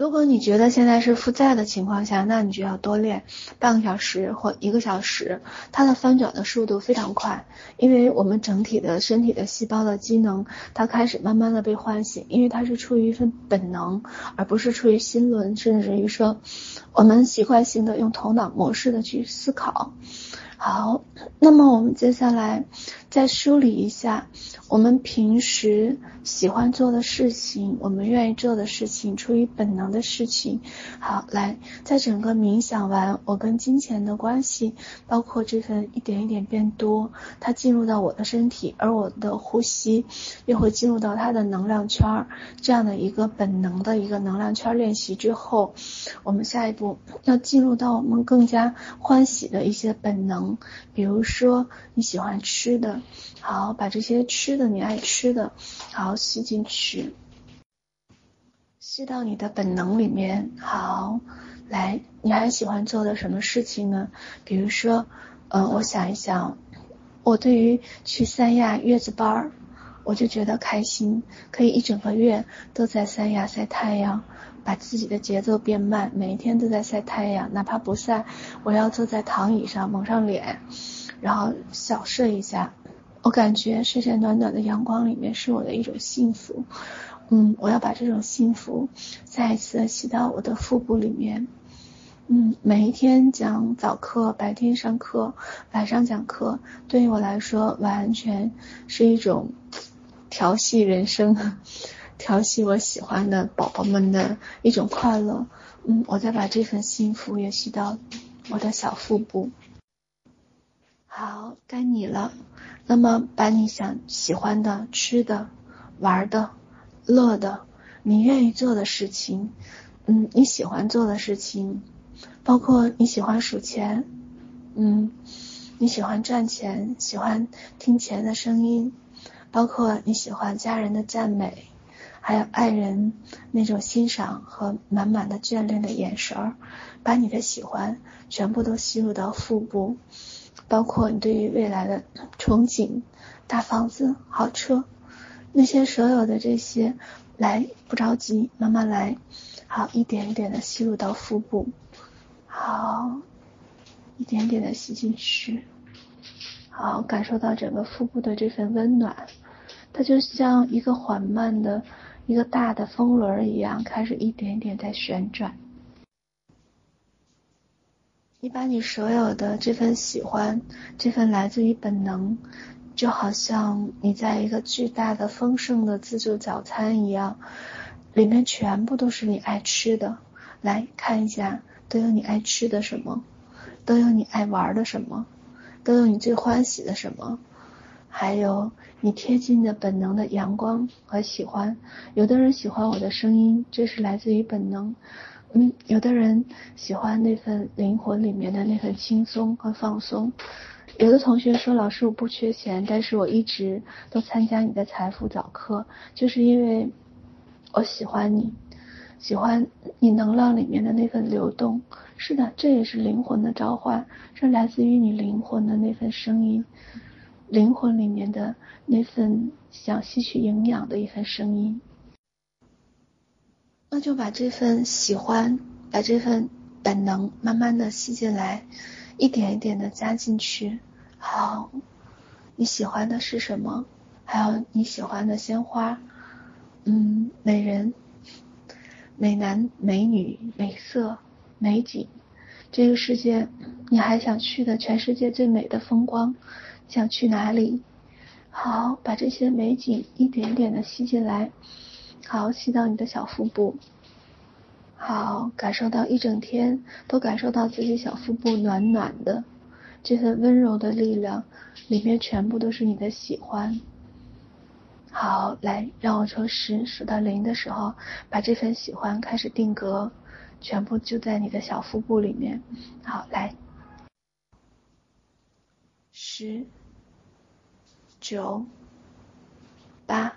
如果你觉得现在是负债的情况下，那你就要多练半个小时或一个小时，它的翻转的速度非常快，因为我们整体的身体的细胞的机能，它开始慢慢的被唤醒，因为它是出于一份本能，而不是出于心轮，甚至于说我们习惯性的用头脑模式的去思考。好，那么我们接下来再梳理一下我们平时喜欢做的事情，我们愿意做的事情，出于本能的事情。好，来，在整个冥想完，我跟金钱的关系，包括这份一点一点变多，它进入到我的身体，而我的呼吸又会进入到它的能量圈儿，这样的一个本能的一个能量圈练习之后，我们下一步要进入到我们更加欢喜的一些本能。比如说你喜欢吃的，好，把这些吃的你爱吃的，好吸进去，吸到你的本能里面。好，来，你还喜欢做的什么事情呢？比如说，呃，我想一想，我对于去三亚月子班儿，我就觉得开心，可以一整个月都在三亚晒太阳。把自己的节奏变慢，每一天都在晒太阳，哪怕不晒，我要坐在躺椅上蒙上脸，然后小睡一下。我感觉睡在暖暖的阳光里面是我的一种幸福。嗯，我要把这种幸福再一次吸到我的腹部里面。嗯，每一天讲早课，白天上课，晚上讲课，对于我来说完全是一种调戏人生。调戏我喜欢的宝宝们的一种快乐，嗯，我再把这份幸福也吸到我的小腹部。好，该你了。那么，把你想喜欢的、吃的、玩的、乐的，你愿意做的事情，嗯，你喜欢做的事情，包括你喜欢数钱，嗯，你喜欢赚钱，喜欢听钱的声音，包括你喜欢家人的赞美。还有爱人那种欣赏和满满的眷恋的眼神儿，把你的喜欢全部都吸入到腹部，包括你对于未来的憧憬，大房子、好车，那些所有的这些，来，不着急，慢慢来，好，一点一点的吸入到腹部，好，一点点的吸进去，好，感受到整个腹部的这份温暖，它就像一个缓慢的。一个大的风轮一样，开始一点点在旋转。你把你所有的这份喜欢，这份来自于本能，就好像你在一个巨大的丰盛的自助早餐一样，里面全部都是你爱吃的。来看一下，都有你爱吃的什么，都有你爱玩的什么，都有你最欢喜的什么。还有你贴近的本能的阳光和喜欢，有的人喜欢我的声音，这是来自于本能。嗯，有的人喜欢那份灵魂里面的那份轻松和放松。有的同学说，老师我不缺钱，但是我一直都参加你的财富早课，就是因为我喜欢你，喜欢你能量里面的那份流动。是的，这也是灵魂的召唤，是来自于你灵魂的那份声音。灵魂里面的那份想吸取营养的一份声音，那就把这份喜欢，把这份本能慢慢的吸进来，一点一点的加进去。好，你喜欢的是什么？还有你喜欢的鲜花，嗯，美人、美男、美女、美色、美景，这个世界你还想去的全世界最美的风光。想去哪里？好，把这些美景一点点的吸进来，好，吸到你的小腹部，好，感受到一整天都感受到自己小腹部暖暖的，这份温柔的力量，里面全部都是你的喜欢。好，来，让我从十数到零的时候，把这份喜欢开始定格，全部就在你的小腹部里面。好，来，十。九、八、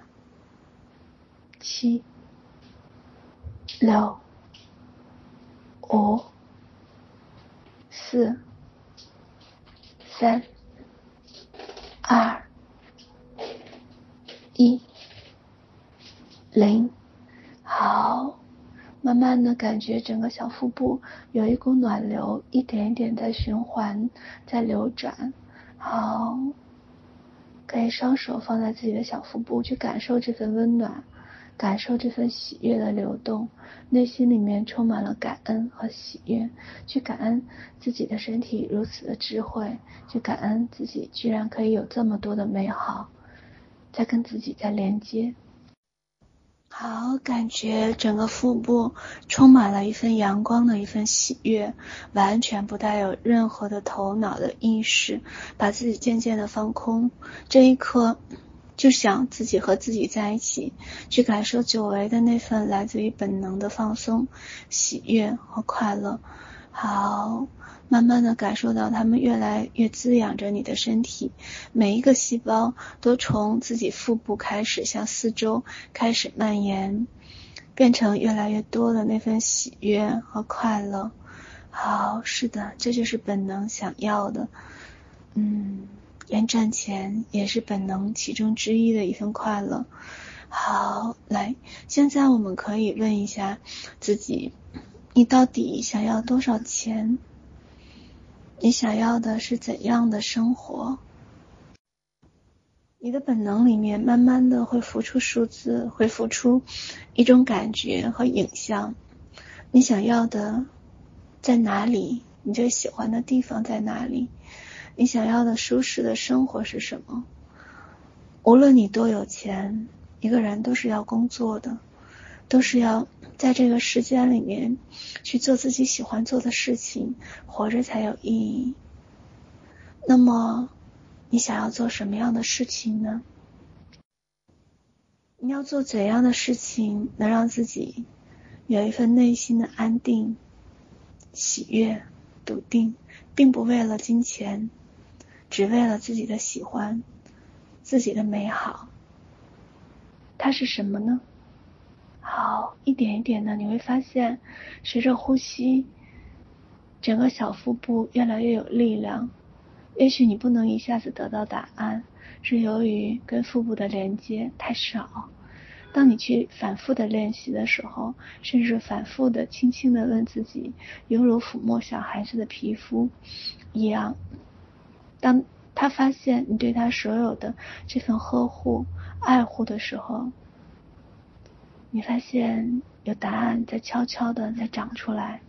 七、六、五、四、三、一、零。好，慢慢的感觉整个小腹部有一股暖流，一点一点在循环，在流转。好，可以双手放在自己的小腹部，去感受这份温暖，感受这份喜悦的流动，内心里面充满了感恩和喜悦，去感恩自己的身体如此的智慧，去感恩自己居然可以有这么多的美好，在跟自己在连接。好，感觉整个腹部充满了一份阳光的一份喜悦，完全不带有任何的头脑的意识，把自己渐渐的放空。这一刻，就想自己和自己在一起，去感受久违的那份来自于本能的放松、喜悦和快乐。好。慢慢的感受到它们越来越滋养着你的身体，每一个细胞都从自己腹部开始向四周开始蔓延，变成越来越多的那份喜悦和快乐。好，是的，这就是本能想要的。嗯，连赚钱也是本能其中之一的一份快乐。好，来，现在我们可以问一下自己，你到底想要多少钱？你想要的是怎样的生活？你的本能里面慢慢的会浮出数字，会浮出一种感觉和影像。你想要的在哪里？你最喜欢的地方在哪里？你想要的舒适的生活是什么？无论你多有钱，一个人都是要工作的，都是要。在这个时间里面去做自己喜欢做的事情，活着才有意义。那么，你想要做什么样的事情呢？你要做怎样的事情能让自己有一份内心的安定、喜悦、笃定，并不为了金钱，只为了自己的喜欢、自己的美好。它是什么呢？好，一点一点的，你会发现，随着呼吸，整个小腹部越来越有力量。也许你不能一下子得到答案，是由于跟腹部的连接太少。当你去反复的练习的时候，甚至反复的轻轻的问自己，犹如抚摸小孩子的皮肤一样。当他发现你对他所有的这份呵护、爱护的时候，你发现有答案在悄悄的在长出来，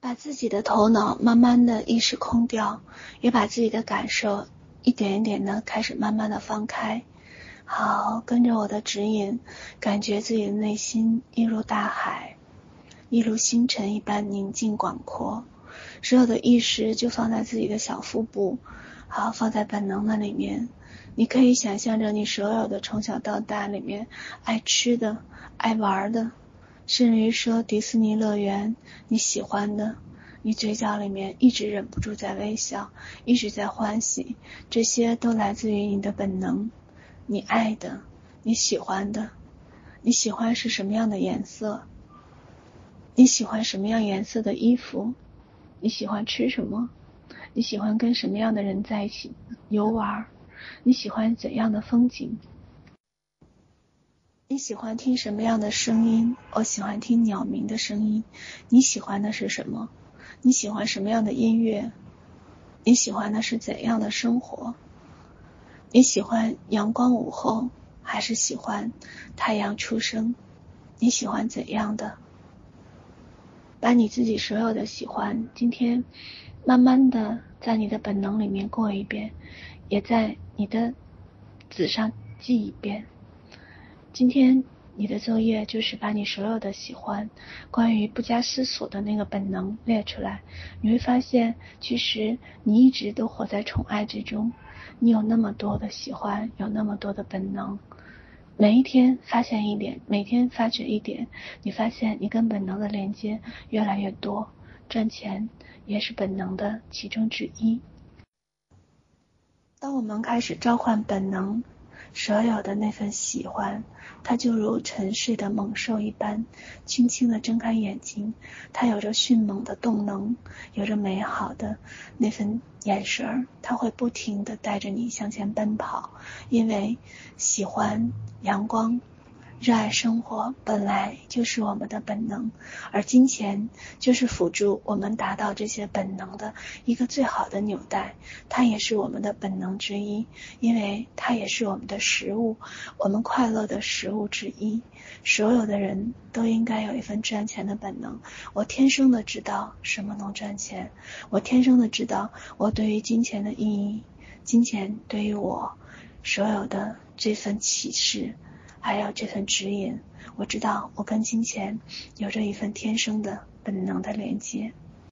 把自己的头脑慢慢的意识空掉，也把自己的感受一点一点的开始慢慢的放开。好，跟着我的指引，感觉自己的内心一如大海，一如星辰一般宁静广阔。所有的意识就放在自己的小腹部，好，放在本能的里面。你可以想象着你所有的从小到大里面爱吃的、爱玩的，甚至于说迪士尼乐园你喜欢的，你嘴角里面一直忍不住在微笑，一直在欢喜，这些都来自于你的本能，你爱的、你喜欢的，你喜欢是什么样的颜色？你喜欢什么样颜色的衣服？你喜欢吃什么？你喜欢跟什么样的人在一起游玩？你喜欢怎样的风景？你喜欢听什么样的声音？我喜欢听鸟鸣的声音。你喜欢的是什么？你喜欢什么样的音乐？你喜欢的是怎样的生活？你喜欢阳光午后，还是喜欢太阳初升？你喜欢怎样的？把你自己所有的喜欢，今天慢慢的在你的本能里面过一遍。也在你的纸上记一遍。今天你的作业就是把你所有的喜欢，关于不加思索的那个本能列出来。你会发现，其实你一直都活在宠爱之中。你有那么多的喜欢，有那么多的本能。每一天发现一点，每天发掘一点，你发现你跟本能的连接越来越多。赚钱也是本能的其中之一。当我们开始召唤本能，所有的那份喜欢，它就如沉睡的猛兽一般，轻轻地睁开眼睛。它有着迅猛的动能，有着美好的那份眼神儿，它会不停地带着你向前奔跑。因为喜欢阳光，热爱生活本来就是我们的本能，而金钱就是辅助我们达到这些本能的一个最好的纽带。它也是我们的本能之一，因为它也是我们的食物，我们快乐的食物之一。所有的人都应该有一份赚钱的本能。我天生的知道什么能赚钱，我天生的知道我对于金钱的意义，金钱对于我所有的这份启示。还有这份指引，我知道我跟金钱有着一份天生的本能的连接。